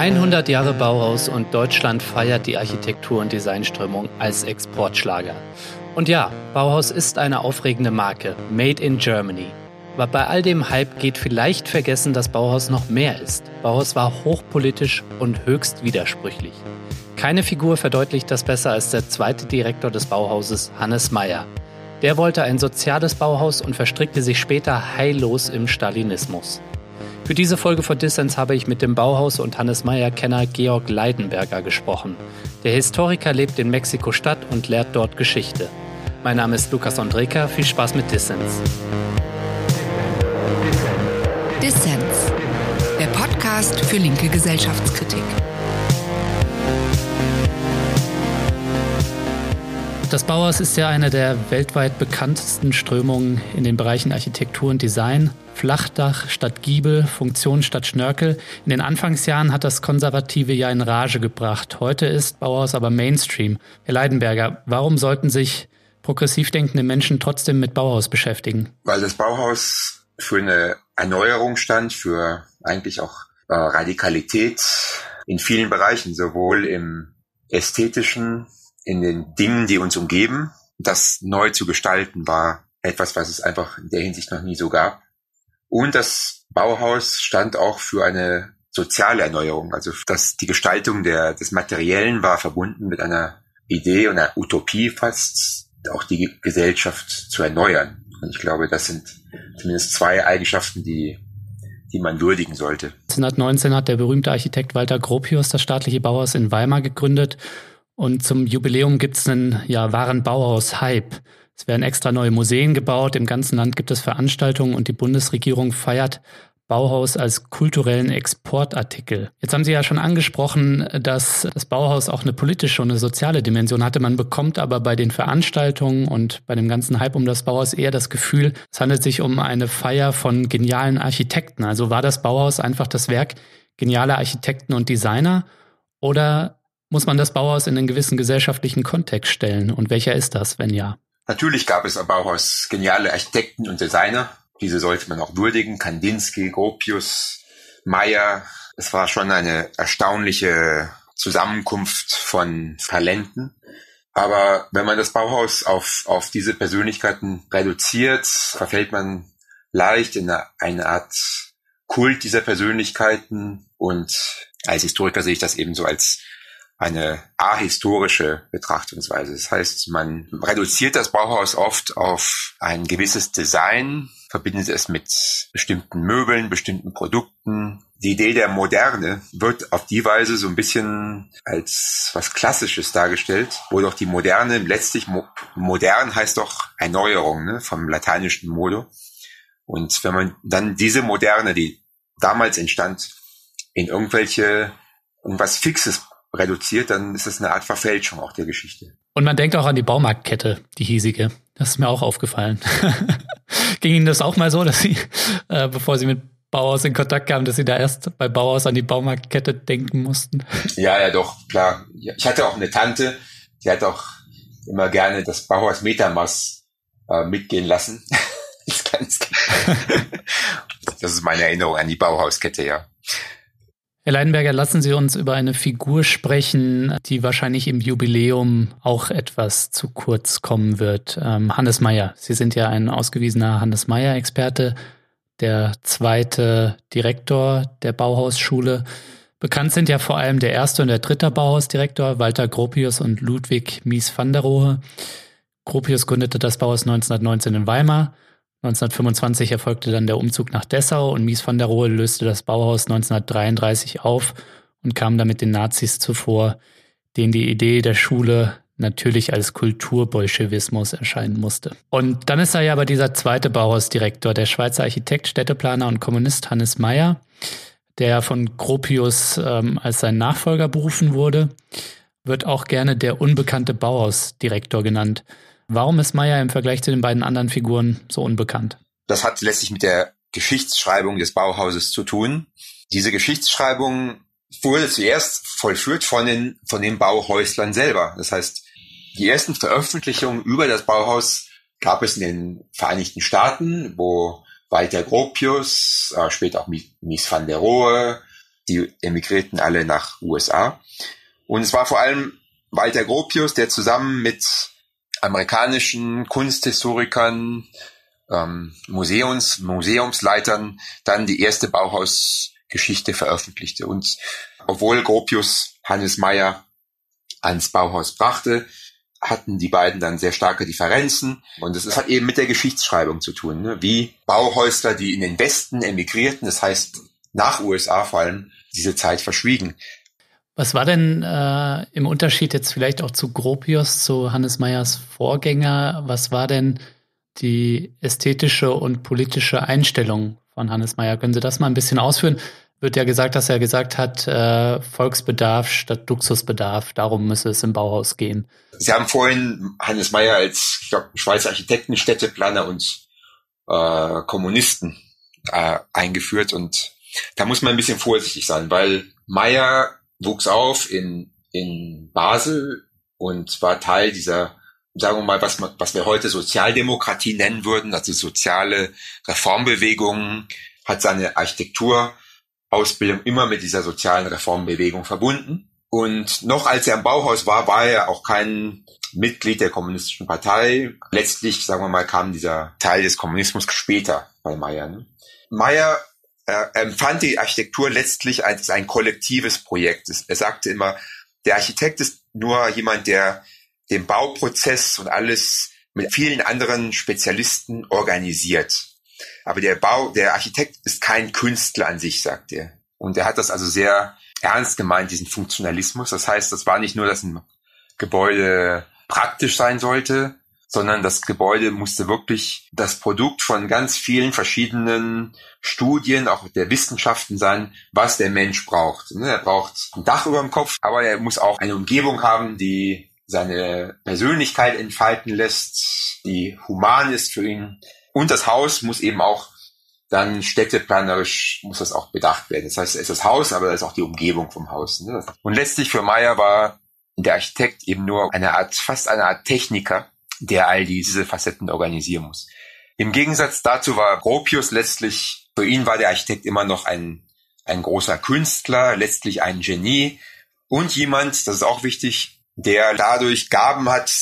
100 Jahre Bauhaus und Deutschland feiert die Architektur- und Designströmung als Exportschlager. Und ja, Bauhaus ist eine aufregende Marke, made in Germany. Aber bei all dem Hype geht vielleicht vergessen, dass Bauhaus noch mehr ist. Bauhaus war hochpolitisch und höchst widersprüchlich. Keine Figur verdeutlicht das besser als der zweite Direktor des Bauhauses, Hannes Meyer. Der wollte ein soziales Bauhaus und verstrickte sich später heillos im Stalinismus. Für diese Folge von Dissens habe ich mit dem Bauhaus- und Hannes Meyer-Kenner Georg Leidenberger gesprochen. Der Historiker lebt in Mexiko-Stadt und lehrt dort Geschichte. Mein Name ist Lukas Andreka. Viel Spaß mit Dissens. Dissens, der Podcast für linke Gesellschaftskritik. Das Bauhaus ist ja eine der weltweit bekanntesten Strömungen in den Bereichen Architektur und Design. Flachdach statt Giebel, Funktion statt Schnörkel. In den Anfangsjahren hat das Konservative ja in Rage gebracht. Heute ist Bauhaus aber Mainstream. Herr Leidenberger, warum sollten sich progressiv denkende Menschen trotzdem mit Bauhaus beschäftigen? Weil das Bauhaus für eine Erneuerung stand, für eigentlich auch äh, Radikalität in vielen Bereichen, sowohl im ästhetischen in den Dingen, die uns umgeben. Das neu zu gestalten war etwas, was es einfach in der Hinsicht noch nie so gab. Und das Bauhaus stand auch für eine soziale Erneuerung. Also dass die Gestaltung der, des Materiellen war verbunden mit einer Idee und einer Utopie fast, auch die Gesellschaft zu erneuern. Und ich glaube, das sind zumindest zwei Eigenschaften, die die man würdigen sollte. 1919 hat der berühmte Architekt Walter Gropius das staatliche Bauhaus in Weimar gegründet und zum Jubiläum gibt es einen ja, wahren Bauhaus-Hype. Es werden extra neue Museen gebaut, im ganzen Land gibt es Veranstaltungen und die Bundesregierung feiert Bauhaus als kulturellen Exportartikel. Jetzt haben Sie ja schon angesprochen, dass das Bauhaus auch eine politische und eine soziale Dimension hatte. Man bekommt aber bei den Veranstaltungen und bei dem ganzen Hype um das Bauhaus eher das Gefühl, es handelt sich um eine Feier von genialen Architekten. Also war das Bauhaus einfach das Werk genialer Architekten und Designer oder muss man das Bauhaus in einen gewissen gesellschaftlichen Kontext stellen? Und welcher ist das, wenn ja? Natürlich gab es am Bauhaus geniale Architekten und Designer. Diese sollte man auch würdigen. Kandinsky, Gropius, Meyer. Es war schon eine erstaunliche Zusammenkunft von Talenten. Aber wenn man das Bauhaus auf, auf diese Persönlichkeiten reduziert, verfällt man leicht in eine, eine Art Kult dieser Persönlichkeiten. Und als Historiker sehe ich das eben so als eine ahistorische Betrachtungsweise. Das heißt, man reduziert das Bauhaus oft auf ein gewisses Design, verbindet es mit bestimmten Möbeln, bestimmten Produkten. Die Idee der Moderne wird auf die Weise so ein bisschen als was Klassisches dargestellt, wo doch die Moderne letztlich mo modern heißt doch Erneuerung ne, vom lateinischen Modo. Und wenn man dann diese Moderne, die damals entstand, in irgendwelche irgendwas Fixes reduziert, dann ist es eine Art Verfälschung auch der Geschichte. Und man denkt auch an die Baumarktkette, die hiesige. Das ist mir auch aufgefallen. Ging Ihnen das auch mal so, dass Sie, äh, bevor Sie mit Bauhaus in Kontakt kamen, dass Sie da erst bei Bauhaus an die Baumarktkette denken mussten? Ja, ja, doch, klar. Ich hatte auch eine Tante, die hat auch immer gerne das Bauhaus Metamaß äh, mitgehen lassen. das ist meine Erinnerung an die Bauhauskette, ja. Herr Leidenberger, lassen Sie uns über eine Figur sprechen, die wahrscheinlich im Jubiläum auch etwas zu kurz kommen wird. Ähm, Hannes Meyer. Sie sind ja ein ausgewiesener Hannes Meyer-Experte, der zweite Direktor der Bauhausschule. Bekannt sind ja vor allem der erste und der dritte Bauhausdirektor, Walter Gropius und Ludwig Mies van der Rohe. Gropius gründete das Bauhaus 1919 in Weimar. 1925 erfolgte dann der Umzug nach Dessau und Mies van der Rohe löste das Bauhaus 1933 auf und kam damit den Nazis zuvor, denen die Idee der Schule natürlich als Kulturbolschewismus erscheinen musste. Und dann ist da ja aber dieser zweite Bauhausdirektor, der Schweizer Architekt, Städteplaner und Kommunist Hannes Meyer, der von Gropius ähm, als sein Nachfolger berufen wurde, wird auch gerne der unbekannte Bauhausdirektor genannt. Warum ist Meyer im Vergleich zu den beiden anderen Figuren so unbekannt? Das hat letztlich mit der Geschichtsschreibung des Bauhauses zu tun. Diese Geschichtsschreibung wurde zuerst vollführt von den, von den Bauhäuslern selber. Das heißt, die ersten Veröffentlichungen über das Bauhaus gab es in den Vereinigten Staaten, wo Walter Gropius, äh, später auch Mies van der Rohe, Die emigrierten alle nach USA. Und es war vor allem Walter Gropius, der zusammen mit amerikanischen Kunsthistorikern, ähm, Museums, Museumsleitern dann die erste Bauhausgeschichte veröffentlichte. Und obwohl Gropius Hannes Meyer ans Bauhaus brachte, hatten die beiden dann sehr starke Differenzen. Und es hat eben mit der Geschichtsschreibung zu tun, ne? wie Bauhäusler, die in den Westen emigrierten, das heißt nach USA vor allem, diese Zeit verschwiegen. Was war denn äh, im Unterschied jetzt vielleicht auch zu Gropius, zu Hannes Meyers Vorgänger, was war denn die ästhetische und politische Einstellung von Hannes Meyer? Können Sie das mal ein bisschen ausführen? Wird ja gesagt, dass er gesagt hat, äh, Volksbedarf statt Luxusbedarf, darum müsse es im Bauhaus gehen. Sie haben vorhin Hannes Meyer als ich glaub, Schweizer Architekten, Städteplaner und äh, Kommunisten äh, eingeführt und da muss man ein bisschen vorsichtig sein, weil Meyer wuchs auf in, in Basel und war Teil dieser, sagen wir mal, was, was wir heute Sozialdemokratie nennen würden, also soziale Reformbewegung, hat seine Architekturausbildung immer mit dieser sozialen Reformbewegung verbunden. Und noch als er im Bauhaus war, war er auch kein Mitglied der Kommunistischen Partei. Letztlich, sagen wir mal, kam dieser Teil des Kommunismus später bei Meyer. Ne? Meyer er empfand die Architektur letztlich als ein kollektives Projekt. Er sagte immer, der Architekt ist nur jemand, der den Bauprozess und alles mit vielen anderen Spezialisten organisiert. Aber der Bau, der Architekt ist kein Künstler an sich, sagt er. Und er hat das also sehr ernst gemeint, diesen Funktionalismus. Das heißt, das war nicht nur, dass ein Gebäude praktisch sein sollte, sondern das Gebäude musste wirklich das Produkt von ganz vielen verschiedenen Studien, auch der Wissenschaften sein, was der Mensch braucht. Ne, er braucht ein Dach über dem Kopf, aber er muss auch eine Umgebung haben, die seine Persönlichkeit entfalten lässt, die human ist für ihn. Und das Haus muss eben auch dann städteplanerisch muss das auch bedacht werden. Das heißt, es ist das Haus, aber es ist auch die Umgebung vom Haus. Ne? Und letztlich für Meyer war der Architekt eben nur eine Art, fast eine Art Techniker, der all diese Facetten organisieren muss. Im Gegensatz dazu war Gropius letztlich, für ihn war der Architekt immer noch ein, ein großer Künstler, letztlich ein Genie und jemand, das ist auch wichtig, der dadurch Gaben hat,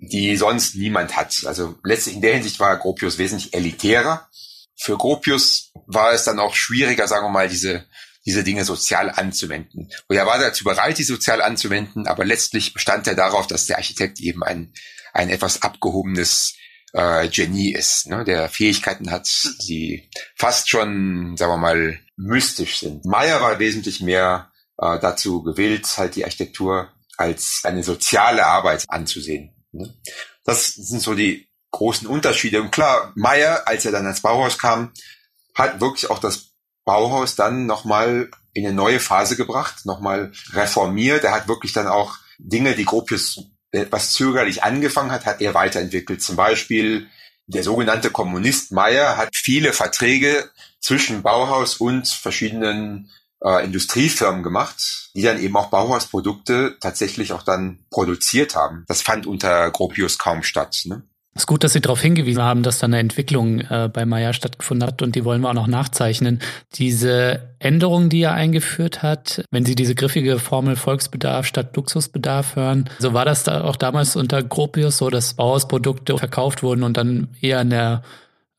die sonst niemand hat. Also letztlich in der Hinsicht war Gropius wesentlich elitärer. Für Gropius war es dann auch schwieriger, sagen wir mal, diese, diese Dinge sozial anzuwenden. Und er war dazu bereit, die sozial anzuwenden, aber letztlich bestand er darauf, dass der Architekt eben ein, ein etwas abgehobenes äh, Genie ist, ne, der Fähigkeiten hat, die fast schon, sagen wir mal, mystisch sind. Meyer war wesentlich mehr äh, dazu gewillt, halt die Architektur als eine soziale Arbeit anzusehen. Ne? Das sind so die großen Unterschiede. Und klar, Meyer, als er dann ans Bauhaus kam, hat wirklich auch das Bauhaus dann nochmal in eine neue Phase gebracht, nochmal reformiert. Er hat wirklich dann auch Dinge, die Gropius etwas zögerlich angefangen hat, hat er weiterentwickelt. Zum Beispiel der sogenannte Kommunist Meyer hat viele Verträge zwischen Bauhaus und verschiedenen äh, Industriefirmen gemacht, die dann eben auch Bauhausprodukte tatsächlich auch dann produziert haben. Das fand unter Gropius kaum statt. Ne? Es ist gut, dass Sie darauf hingewiesen haben, dass da eine Entwicklung äh, bei Meyer stattgefunden hat und die wollen wir auch noch nachzeichnen. Diese Änderung, die er eingeführt hat, wenn Sie diese griffige Formel Volksbedarf statt Luxusbedarf hören, so war das da auch damals unter Gropius so, dass Bauhausprodukte verkauft wurden und dann eher in der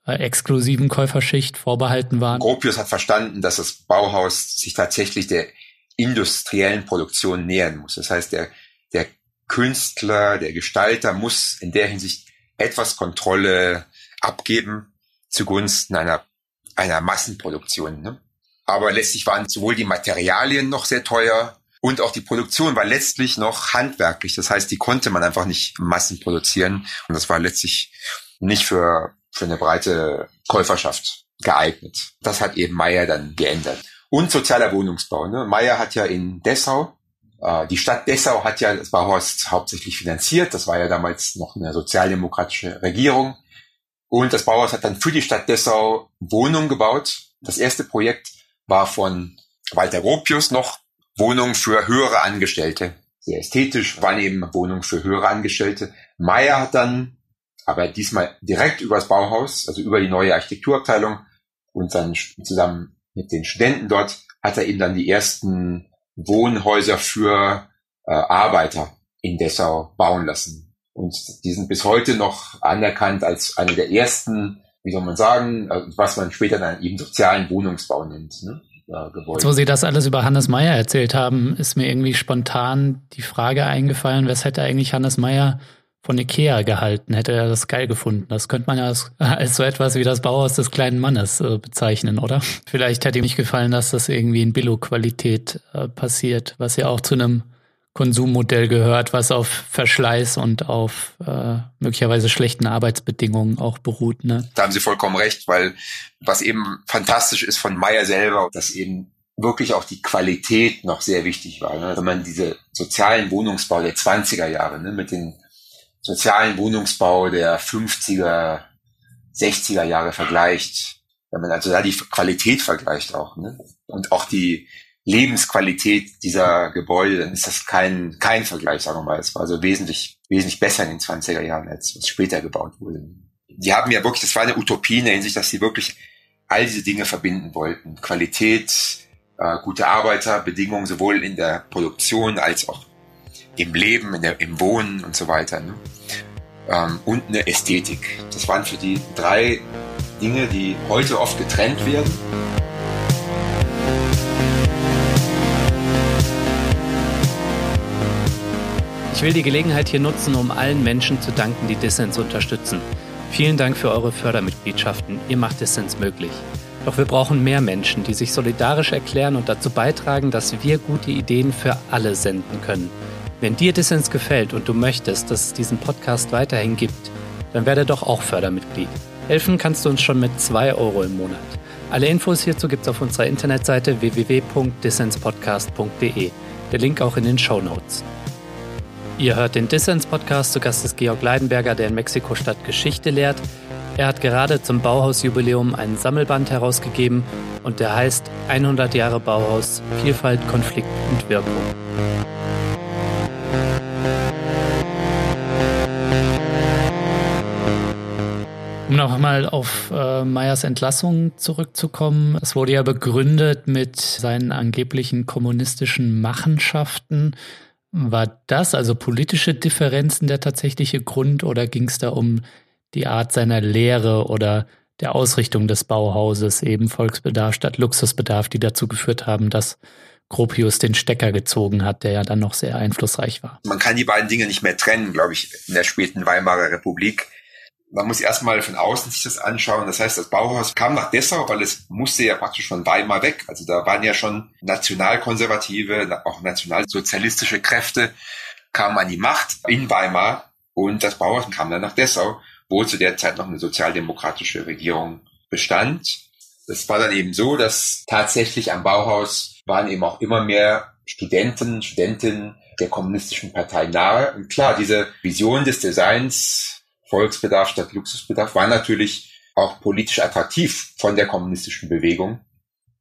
äh, exklusiven Käuferschicht vorbehalten waren. Gropius hat verstanden, dass das Bauhaus sich tatsächlich der industriellen Produktion nähern muss. Das heißt, der, der Künstler, der Gestalter muss in der Hinsicht etwas Kontrolle abgeben zugunsten einer, einer Massenproduktion. Ne? Aber letztlich waren sowohl die Materialien noch sehr teuer und auch die Produktion war letztlich noch handwerklich. Das heißt, die konnte man einfach nicht Massen produzieren. Und das war letztlich nicht für, für eine breite Käuferschaft geeignet. Das hat eben Meyer dann geändert. Und sozialer Wohnungsbau. Ne? Meyer hat ja in Dessau die Stadt Dessau hat ja das Bauhaus hauptsächlich finanziert. Das war ja damals noch eine sozialdemokratische Regierung. Und das Bauhaus hat dann für die Stadt Dessau Wohnungen gebaut. Das erste Projekt war von Walter Gropius noch Wohnungen für höhere Angestellte. Sehr ästhetisch waren eben Wohnungen für höhere Angestellte. Meyer hat dann, aber diesmal direkt über das Bauhaus, also über die neue Architekturabteilung und dann zusammen mit den Studenten dort hat er eben dann die ersten Wohnhäuser für äh, Arbeiter in Dessau bauen lassen. Und die sind bis heute noch anerkannt als eine der ersten, wie soll man sagen, äh, was man später dann eben sozialen Wohnungsbau nennt. Ne? Ja, Gebäude. So Sie das alles über Hannes Meyer erzählt haben, ist mir irgendwie spontan die Frage eingefallen, was hätte eigentlich Hannes Meyer von Ikea gehalten? Hätte er das geil gefunden? Das könnte man ja als, als so etwas wie das Bauhaus des kleinen Mannes äh, bezeichnen, oder? Vielleicht hätte ihm nicht gefallen, dass das irgendwie in Billo-Qualität äh, passiert, was ja auch zu einem Konsummodell gehört, was auf Verschleiß und auf äh, möglicherweise schlechten Arbeitsbedingungen auch beruht. Ne? Da haben Sie vollkommen recht, weil was eben fantastisch ist von Meyer selber, dass eben wirklich auch die Qualität noch sehr wichtig war. Ne? Wenn man diese sozialen Wohnungsbau der 20er Jahre ne, mit den sozialen Wohnungsbau der 50er, 60er Jahre vergleicht, wenn man also da die Qualität vergleicht auch, ne? und auch die Lebensqualität dieser Gebäude, dann ist das kein, kein Vergleich, sagen wir mal. Es war also wesentlich, wesentlich besser in den 20er Jahren, als was später gebaut wurde. Die haben ja wirklich, das war eine Utopie in der Hinsicht, dass sie wirklich all diese Dinge verbinden wollten. Qualität, äh, gute Arbeiterbedingungen, sowohl in der Produktion als auch im Leben, in der, im Wohnen und so weiter. Ne? Ähm, und eine Ästhetik. Das waren für die drei Dinge, die heute oft getrennt werden. Ich will die Gelegenheit hier nutzen, um allen Menschen zu danken, die Dissens unterstützen. Vielen Dank für eure Fördermitgliedschaften. Ihr macht Dissens möglich. Doch wir brauchen mehr Menschen, die sich solidarisch erklären und dazu beitragen, dass wir gute Ideen für alle senden können. Wenn dir Dissens gefällt und du möchtest, dass es diesen Podcast weiterhin gibt, dann werde doch auch Fördermitglied. Helfen kannst du uns schon mit 2 Euro im Monat. Alle Infos hierzu gibt es auf unserer Internetseite www.dissenspodcast.de. Der Link auch in den Show Notes. Ihr hört den Dissens-Podcast. Zu Gast ist Georg Leidenberger, der in Mexiko-Stadt Geschichte lehrt. Er hat gerade zum Bauhausjubiläum einen Sammelband herausgegeben und der heißt 100 Jahre Bauhaus, Vielfalt, Konflikt und Wirkung. Um nochmal auf äh, Meyers Entlassung zurückzukommen. Es wurde ja begründet mit seinen angeblichen kommunistischen Machenschaften. War das also politische Differenzen der tatsächliche Grund oder ging es da um die Art seiner Lehre oder der Ausrichtung des Bauhauses, eben Volksbedarf statt Luxusbedarf, die dazu geführt haben, dass Gropius den Stecker gezogen hat, der ja dann noch sehr einflussreich war. Man kann die beiden Dinge nicht mehr trennen, glaube ich, in der späten Weimarer Republik man muss erstmal von außen sich das anschauen. Das heißt, das Bauhaus kam nach Dessau, weil es musste ja praktisch von Weimar weg. Also da waren ja schon nationalkonservative, auch nationalsozialistische Kräfte kamen an die Macht in Weimar und das Bauhaus kam dann nach Dessau, wo zu der Zeit noch eine sozialdemokratische Regierung bestand. Das war dann eben so, dass tatsächlich am Bauhaus waren eben auch immer mehr Studenten, Studentinnen der kommunistischen Partei nahe. Und klar, diese Vision des Designs Volksbedarf statt Luxusbedarf, war natürlich auch politisch attraktiv von der kommunistischen Bewegung.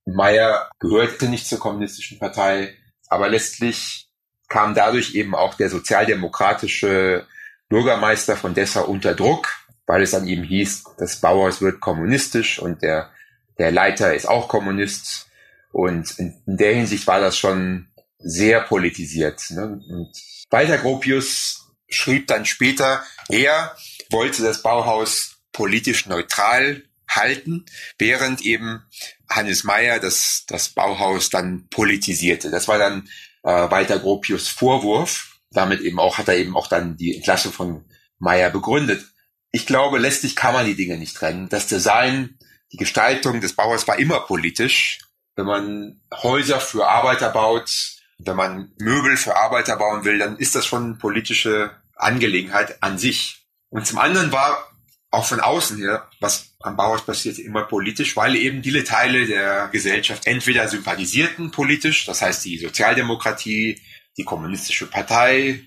Meyer gehörte nicht zur kommunistischen Partei, aber letztlich kam dadurch eben auch der sozialdemokratische Bürgermeister von Dessau unter Druck, weil es dann eben hieß, das Bauhaus wird kommunistisch und der, der Leiter ist auch Kommunist. Und in, in der Hinsicht war das schon sehr politisiert. Ne? Und Walter Gropius schrieb dann später, er wollte das Bauhaus politisch neutral halten, während eben Hannes Meyer das, das Bauhaus dann politisierte. Das war dann äh, Walter Gropius Vorwurf. Damit eben auch hat er eben auch dann die Entlassung von Meyer begründet. Ich glaube, letztlich kann man die Dinge nicht trennen. Das Design, die Gestaltung des Bauhaus war immer politisch. Wenn man Häuser für Arbeiter baut, wenn man Möbel für Arbeiter bauen will, dann ist das schon politische Angelegenheit an sich. Und zum anderen war auch von außen her, was am Bauhaus passierte, immer politisch, weil eben viele Teile der Gesellschaft entweder sympathisierten politisch, das heißt die Sozialdemokratie, die kommunistische Partei,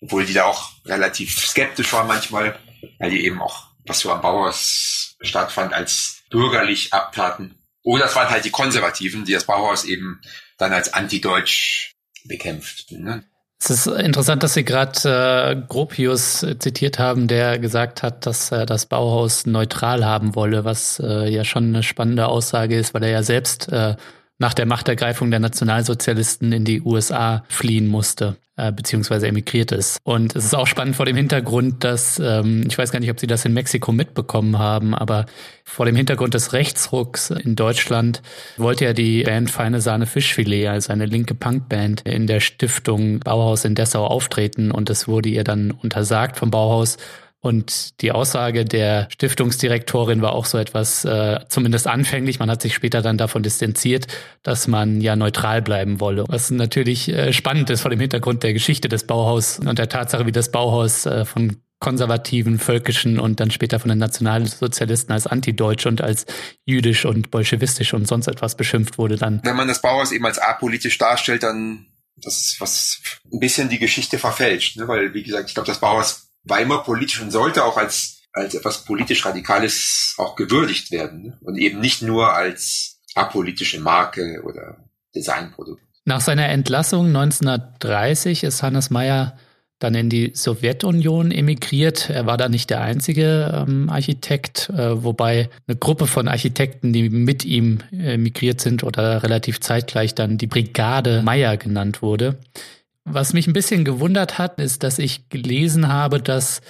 obwohl die da auch relativ skeptisch war manchmal, weil die eben auch, was so am Bauhaus stattfand, als bürgerlich abtaten. Oder es waren halt die Konservativen, die das Bauhaus eben dann als antideutsch bekämpft. Ne? Es ist interessant, dass Sie gerade äh, Gropius zitiert haben, der gesagt hat, dass er das Bauhaus neutral haben wolle, was äh, ja schon eine spannende Aussage ist, weil er ja selbst äh, nach der Machtergreifung der Nationalsozialisten in die USA fliehen musste äh, beziehungsweise emigriert ist. Und es ist auch spannend vor dem Hintergrund, dass, ähm, ich weiß gar nicht, ob Sie das in Mexiko mitbekommen haben, aber vor dem Hintergrund des Rechtsrucks in Deutschland wollte ja die Band Feine Sahne Fischfilet, also eine linke Punkband, in der Stiftung Bauhaus in Dessau auftreten und es wurde ihr dann untersagt vom Bauhaus und die Aussage der Stiftungsdirektorin war auch so etwas, äh, zumindest anfänglich, man hat sich später dann davon distanziert, dass man ja neutral bleiben wolle. Was natürlich äh, spannend ist vor dem Hintergrund der Geschichte des Bauhaus und der Tatsache, wie das Bauhaus äh, von konservativen, völkischen und dann später von den Nationalsozialisten als antideutsch und als jüdisch und bolschewistisch und sonst etwas beschimpft wurde dann. Wenn man das Bauhaus eben als apolitisch darstellt, dann das ist was ein bisschen die Geschichte verfälscht, ne? weil wie gesagt, ich glaube, das Bauhaus war immer politisch und sollte auch als, als etwas politisch Radikales auch gewürdigt werden ne? und eben nicht nur als apolitische Marke oder Designprodukt. Nach seiner Entlassung 1930 ist Hannes Meyer dann in die Sowjetunion emigriert. Er war da nicht der einzige ähm, Architekt, äh, wobei eine Gruppe von Architekten, die mit ihm emigriert sind oder relativ zeitgleich dann die Brigade Meyer genannt wurde. Was mich ein bisschen gewundert hat, ist, dass ich gelesen habe, dass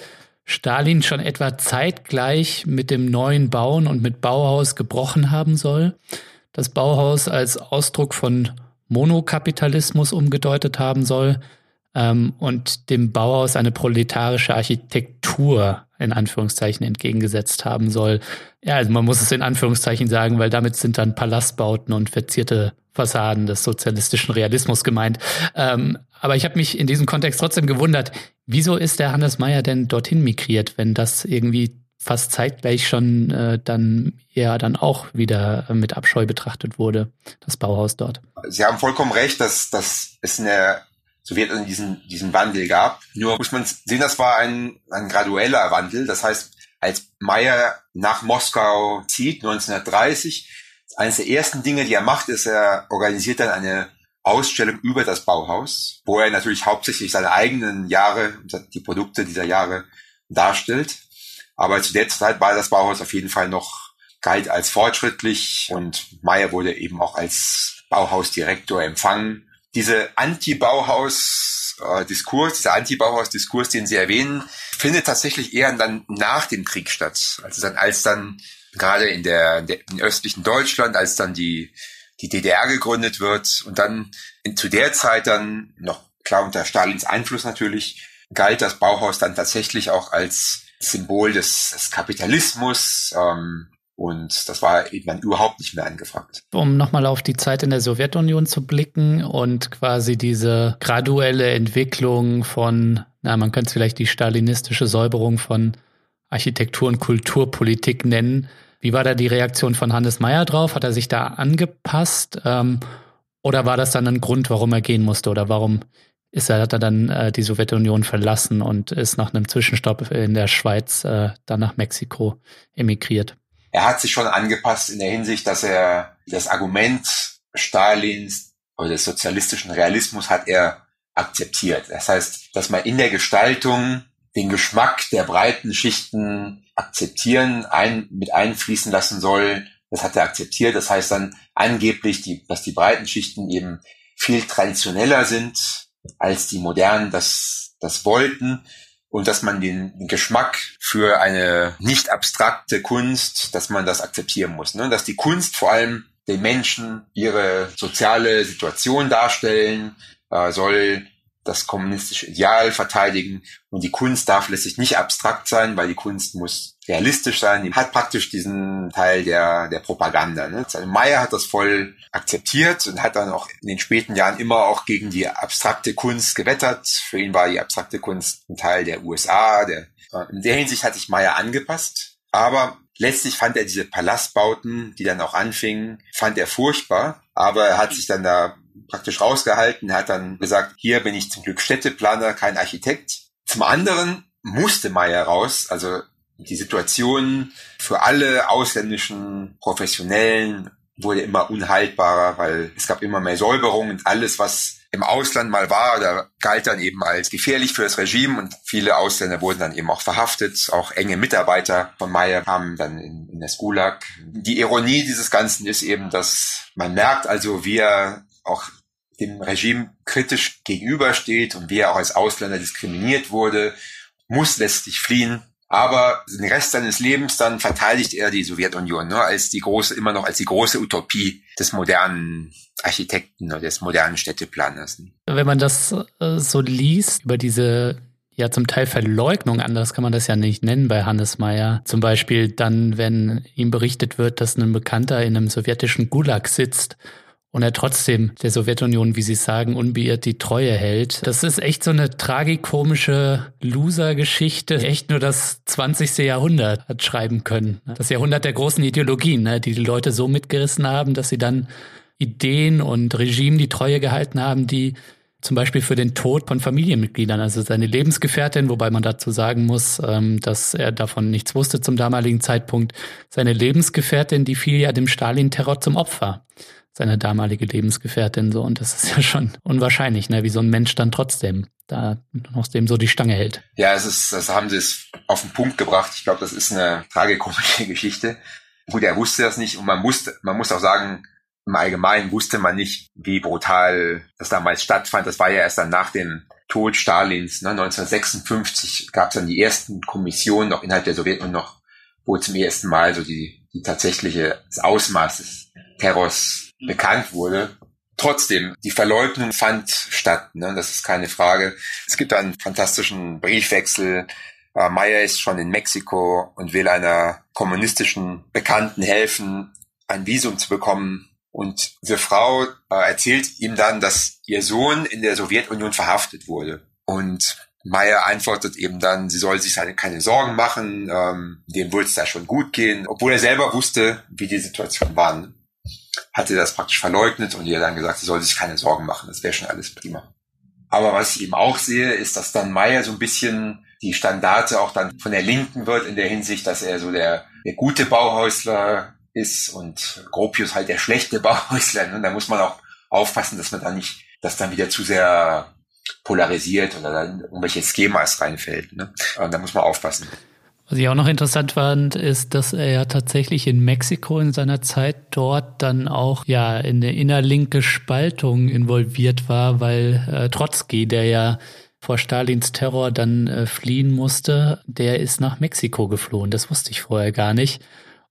Stalin schon etwa zeitgleich mit dem neuen Bauen und mit Bauhaus gebrochen haben soll. Das Bauhaus als Ausdruck von Monokapitalismus umgedeutet haben soll ähm, und dem Bauhaus eine proletarische Architektur in Anführungszeichen entgegengesetzt haben soll. Ja, also man muss es in Anführungszeichen sagen, weil damit sind dann Palastbauten und verzierte Fassaden des sozialistischen Realismus gemeint. Ähm, aber ich habe mich in diesem Kontext trotzdem gewundert, wieso ist der Hannes Meyer denn dorthin migriert, wenn das irgendwie fast zeitgleich schon äh, dann eher dann auch wieder mit Abscheu betrachtet wurde, das Bauhaus dort. Sie haben vollkommen recht, dass, dass es in der Sowjetunion diesen, diesen Wandel gab. Nur muss man sehen, das war ein, ein gradueller Wandel. Das heißt, als Meyer nach Moskau zieht, 1930, eines der ersten Dinge, die er macht, ist, er organisiert dann eine Ausstellung über das Bauhaus, wo er natürlich hauptsächlich seine eigenen Jahre, die Produkte dieser Jahre darstellt. Aber zu der Zeit war das Bauhaus auf jeden Fall noch galt als fortschrittlich und Meyer wurde eben auch als Bauhausdirektor empfangen. Diese Anti-Bauhaus-Diskurs, dieser Anti-Bauhaus-Diskurs, den Sie erwähnen, findet tatsächlich eher dann nach dem Krieg statt. Also dann, als dann gerade in der, in der in östlichen Deutschland, als dann die, die DDR gegründet wird und dann in, zu der Zeit dann noch klar unter Stalins Einfluss natürlich galt das Bauhaus dann tatsächlich auch als Symbol des, des Kapitalismus ähm, und das war eben dann überhaupt nicht mehr angefragt. Um nochmal auf die Zeit in der Sowjetunion zu blicken und quasi diese graduelle Entwicklung von, na, man könnte es vielleicht die stalinistische Säuberung von Architektur und Kulturpolitik nennen, wie war da die Reaktion von Hannes Meyer drauf? Hat er sich da angepasst? Ähm, oder war das dann ein Grund, warum er gehen musste? Oder warum ist er, hat er dann äh, die Sowjetunion verlassen und ist nach einem Zwischenstopp in der Schweiz äh, dann nach Mexiko emigriert? Er hat sich schon angepasst in der Hinsicht, dass er das Argument Stalins oder des sozialistischen Realismus hat er akzeptiert. Das heißt, dass man in der Gestaltung den Geschmack der breiten Schichten akzeptieren, ein, mit einfließen lassen soll. Das hat er akzeptiert. Das heißt dann angeblich, die, dass die breiten Schichten eben viel traditioneller sind, als die modernen das, das wollten. Und dass man den, Geschmack für eine nicht abstrakte Kunst, dass man das akzeptieren muss. Ne? Dass die Kunst vor allem den Menschen ihre soziale Situation darstellen äh, soll, das kommunistische Ideal verteidigen und die Kunst darf letztlich nicht abstrakt sein, weil die Kunst muss realistisch sein. Die hat praktisch diesen Teil der, der Propaganda. Ne? Also Meyer hat das voll akzeptiert und hat dann auch in den späten Jahren immer auch gegen die abstrakte Kunst gewettert. Für ihn war die abstrakte Kunst ein Teil der USA. Der, in der Hinsicht hat sich Meyer angepasst. Aber letztlich fand er diese Palastbauten, die dann auch anfingen, fand er furchtbar. Aber er hat sich dann da praktisch rausgehalten. Er hat dann gesagt, hier bin ich zum Glück Städteplaner, kein Architekt. Zum anderen musste Meyer raus, also die Situation für alle ausländischen Professionellen wurde immer unhaltbarer, weil es gab immer mehr Säuberungen und alles, was im Ausland mal war, da galt dann eben als gefährlich für das Regime und viele Ausländer wurden dann eben auch verhaftet. Auch enge Mitarbeiter von Meyer kamen dann in, in das Gulag. Die Ironie dieses Ganzen ist eben, dass man merkt also, wie er auch dem Regime kritisch gegenübersteht und wie er auch als Ausländer diskriminiert wurde, muss letztlich fliehen. Aber den Rest seines Lebens dann verteidigt er die Sowjetunion ne, als die große, immer noch als die große Utopie des modernen Architekten oder des modernen Städteplaners. Wenn man das äh, so liest über diese ja zum Teil Verleugnung, anders kann man das ja nicht nennen bei Hannes Meyer. Zum Beispiel dann, wenn ihm berichtet wird, dass ein Bekannter in einem sowjetischen Gulag sitzt und er trotzdem der Sowjetunion, wie Sie sagen, unbeirrt die Treue hält. Das ist echt so eine tragikomische Loser-Geschichte, echt nur das 20. Jahrhundert hat schreiben können. Das Jahrhundert der großen Ideologien, ne, die die Leute so mitgerissen haben, dass sie dann Ideen und Regime die Treue gehalten haben, die zum Beispiel für den Tod von Familienmitgliedern, also seine Lebensgefährtin, wobei man dazu sagen muss, ähm, dass er davon nichts wusste zum damaligen Zeitpunkt, seine Lebensgefährtin, die fiel ja dem Stalin-Terror zum Opfer seine damalige Lebensgefährtin so. Und das ist ja schon unwahrscheinlich, ne, wie so ein Mensch dann trotzdem da aus dem so die Stange hält. Ja, es ist, das haben sie es auf den Punkt gebracht. Ich glaube, das ist eine tragikomische Geschichte. Gut, er wusste das nicht und man musste, man muss auch sagen, im Allgemeinen wusste man nicht, wie brutal das damals stattfand. Das war ja erst dann nach dem Tod Stalins. Ne? 1956 gab es dann die ersten Kommissionen noch innerhalb der Sowjetunion noch, wo zum ersten Mal so die, die tatsächliche das Ausmaß des Terrors bekannt wurde. Trotzdem, die Verleugnung fand statt, ne? das ist keine Frage. Es gibt einen fantastischen Briefwechsel. Äh, Meyer ist schon in Mexiko und will einer kommunistischen Bekannten helfen, ein Visum zu bekommen. Und diese Frau äh, erzählt ihm dann, dass ihr Sohn in der Sowjetunion verhaftet wurde. Und Meyer antwortet eben dann, sie soll sich keine Sorgen machen, ähm, dem würde es da schon gut gehen, obwohl er selber wusste, wie die Situation war hatte das praktisch verleugnet und ihr dann gesagt, sie soll sich keine Sorgen machen, das wäre schon alles prima. Aber was ich eben auch sehe, ist, dass dann Meyer so ein bisschen die Standarte auch dann von der Linken wird in der Hinsicht, dass er so der, der gute Bauhäusler ist und Gropius halt der schlechte Bauhäusler. Ne? da muss man auch aufpassen, dass man dann nicht, dass dann wieder zu sehr polarisiert oder dann irgendwelche Schemas reinfällt. Ne? Und da muss man aufpassen. Was ich auch noch interessant fand, ist, dass er ja tatsächlich in Mexiko in seiner Zeit dort dann auch ja in eine innerlinke Spaltung involviert war, weil äh, Trotzki, der ja vor Stalins Terror dann äh, fliehen musste, der ist nach Mexiko geflohen. Das wusste ich vorher gar nicht.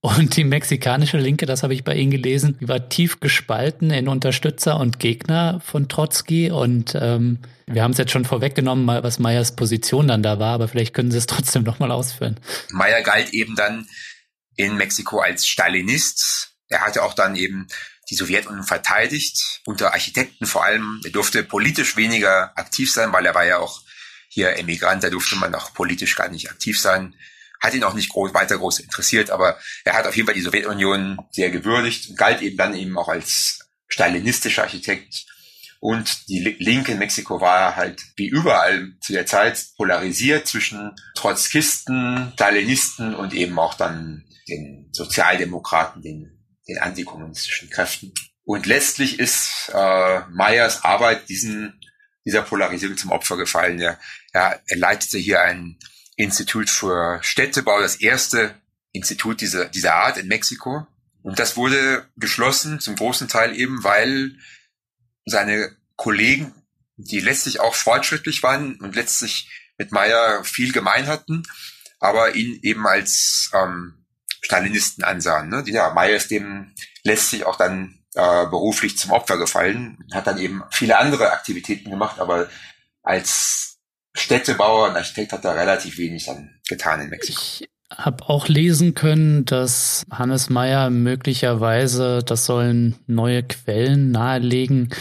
Und die mexikanische Linke, das habe ich bei Ihnen gelesen, war tief gespalten in Unterstützer und Gegner von Trotzki. Und ähm, wir haben es jetzt schon vorweggenommen, was Meyers Position dann da war, aber vielleicht können Sie es trotzdem nochmal ausführen. Meyer galt eben dann in Mexiko als Stalinist. Er hatte auch dann eben die Sowjetunion verteidigt, unter Architekten vor allem. Er durfte politisch weniger aktiv sein, weil er war ja auch hier Emigrant, da durfte man auch politisch gar nicht aktiv sein hat ihn auch nicht groß, weiter groß interessiert, aber er hat auf jeden Fall die Sowjetunion sehr gewürdigt und galt eben dann eben auch als stalinistischer Architekt. Und die Linke in Mexiko war halt wie überall zu der Zeit polarisiert zwischen Trotzkisten, Stalinisten und eben auch dann den Sozialdemokraten, den, den antikommunistischen Kräften. Und letztlich ist äh, Meyers Arbeit diesen, dieser Polarisierung zum Opfer gefallen. Er, er, leitete hier ein Institut für Städtebau, das erste Institut dieser, dieser Art in Mexiko. Und das wurde geschlossen, zum großen Teil eben, weil seine Kollegen, die letztlich auch fortschrittlich waren und letztlich mit Meyer viel gemein hatten, aber ihn eben als ähm, Stalinisten ansahen. Ne? Ja, Meyer ist dem letztlich auch dann äh, beruflich zum Opfer gefallen, hat dann eben viele andere Aktivitäten gemacht, aber als Städtebauer und Architekt hat da relativ wenig dann getan in Mexiko. Ich habe auch lesen können, dass Hannes Meyer möglicherweise, das sollen neue Quellen nahelegen,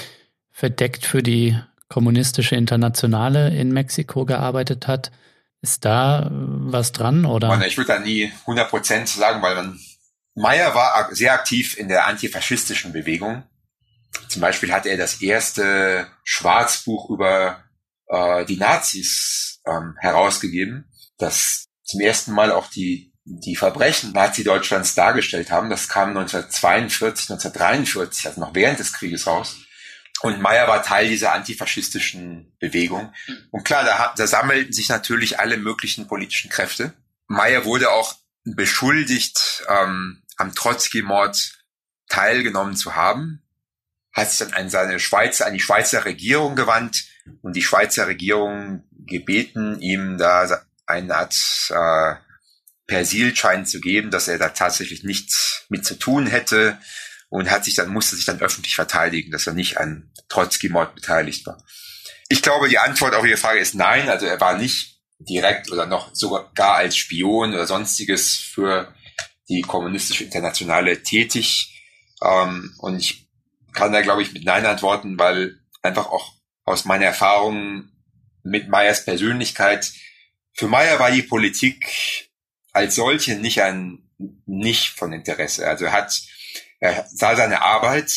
verdeckt für die kommunistische Internationale in Mexiko gearbeitet hat. Ist da was dran oder? Ich würde da nie 100 Prozent sagen, weil man Meyer war sehr aktiv in der antifaschistischen Bewegung. Zum Beispiel hatte er das erste Schwarzbuch über äh, die Nazis ähm, herausgegeben, das zum ersten Mal auch die die Verbrechen Nazi-Deutschlands dargestellt haben. Das kam 1942, 1943, also noch während des Krieges raus. Und Meyer war Teil dieser antifaschistischen Bewegung. Und klar, da, da sammelten sich natürlich alle möglichen politischen Kräfte. Meyer wurde auch beschuldigt, ähm, am Trotzki-Mord teilgenommen zu haben, hat sich dann an seine Schweizer, an die Schweizer Regierung gewandt und die Schweizer Regierung gebeten, ihm da eine Art äh, Persilschein zu geben, dass er da tatsächlich nichts mit zu tun hätte und hat sich dann, musste sich dann öffentlich verteidigen, dass er nicht an Trotzki-Mord beteiligt war. Ich glaube, die Antwort auf Ihre Frage ist nein, also er war nicht direkt oder noch sogar gar als Spion oder sonstiges für die kommunistische Internationale tätig. Ähm, und ich kann da, glaube ich, mit Nein antworten, weil einfach auch aus meiner Erfahrung mit Meyers Persönlichkeit, für Meyer war die Politik als solche nicht ein, nicht von Interesse. Also er hat, er sah seine Arbeit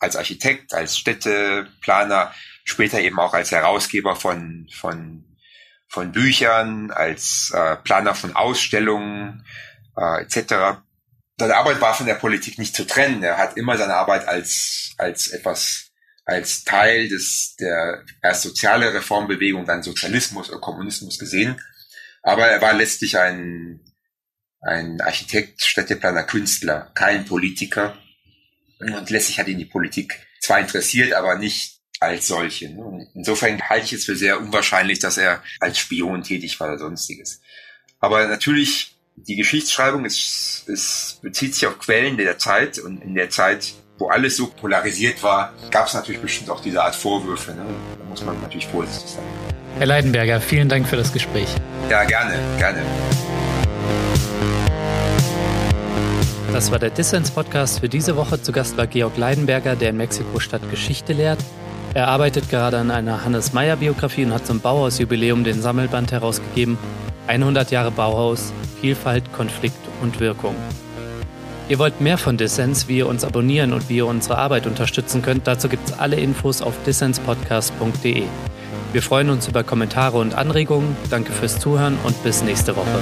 als Architekt, als Städteplaner, später eben auch als Herausgeber von, von, von Büchern, als äh, Planer von Ausstellungen äh, etc. Seine Arbeit war von der Politik nicht zu trennen. Er hat immer seine Arbeit als, als etwas als Teil des der erst soziale Reformbewegung, dann Sozialismus oder Kommunismus gesehen. Aber er war letztlich ein ein Architekt, Städteplaner, Künstler, kein Politiker. Und letztlich hat ihn die Politik zwar interessiert, aber nicht als solche. Ne? Insofern halte ich es für sehr unwahrscheinlich, dass er als Spion tätig war oder sonstiges. Aber natürlich, die Geschichtsschreibung ist, ist, bezieht sich auf Quellen der Zeit und in der Zeit, wo alles so polarisiert war, gab es natürlich bestimmt auch diese Art Vorwürfe. Ne? Da muss man natürlich vorsichtig sein. Herr Leidenberger, vielen Dank für das Gespräch. Ja, gerne, gerne. Das war der Dissens-Podcast für diese Woche. Zu Gast war Georg Leidenberger, der in Mexiko-Stadt Geschichte lehrt. Er arbeitet gerade an einer Hannes Meyer-Biografie und hat zum Bauhaus-Jubiläum den Sammelband herausgegeben. 100 Jahre Bauhaus, Vielfalt, Konflikt und Wirkung. Ihr wollt mehr von Dissens, wie ihr uns abonnieren und wie ihr unsere Arbeit unterstützen könnt, dazu gibt es alle Infos auf dissenspodcast.de. Wir freuen uns über Kommentare und Anregungen. Danke fürs Zuhören und bis nächste Woche.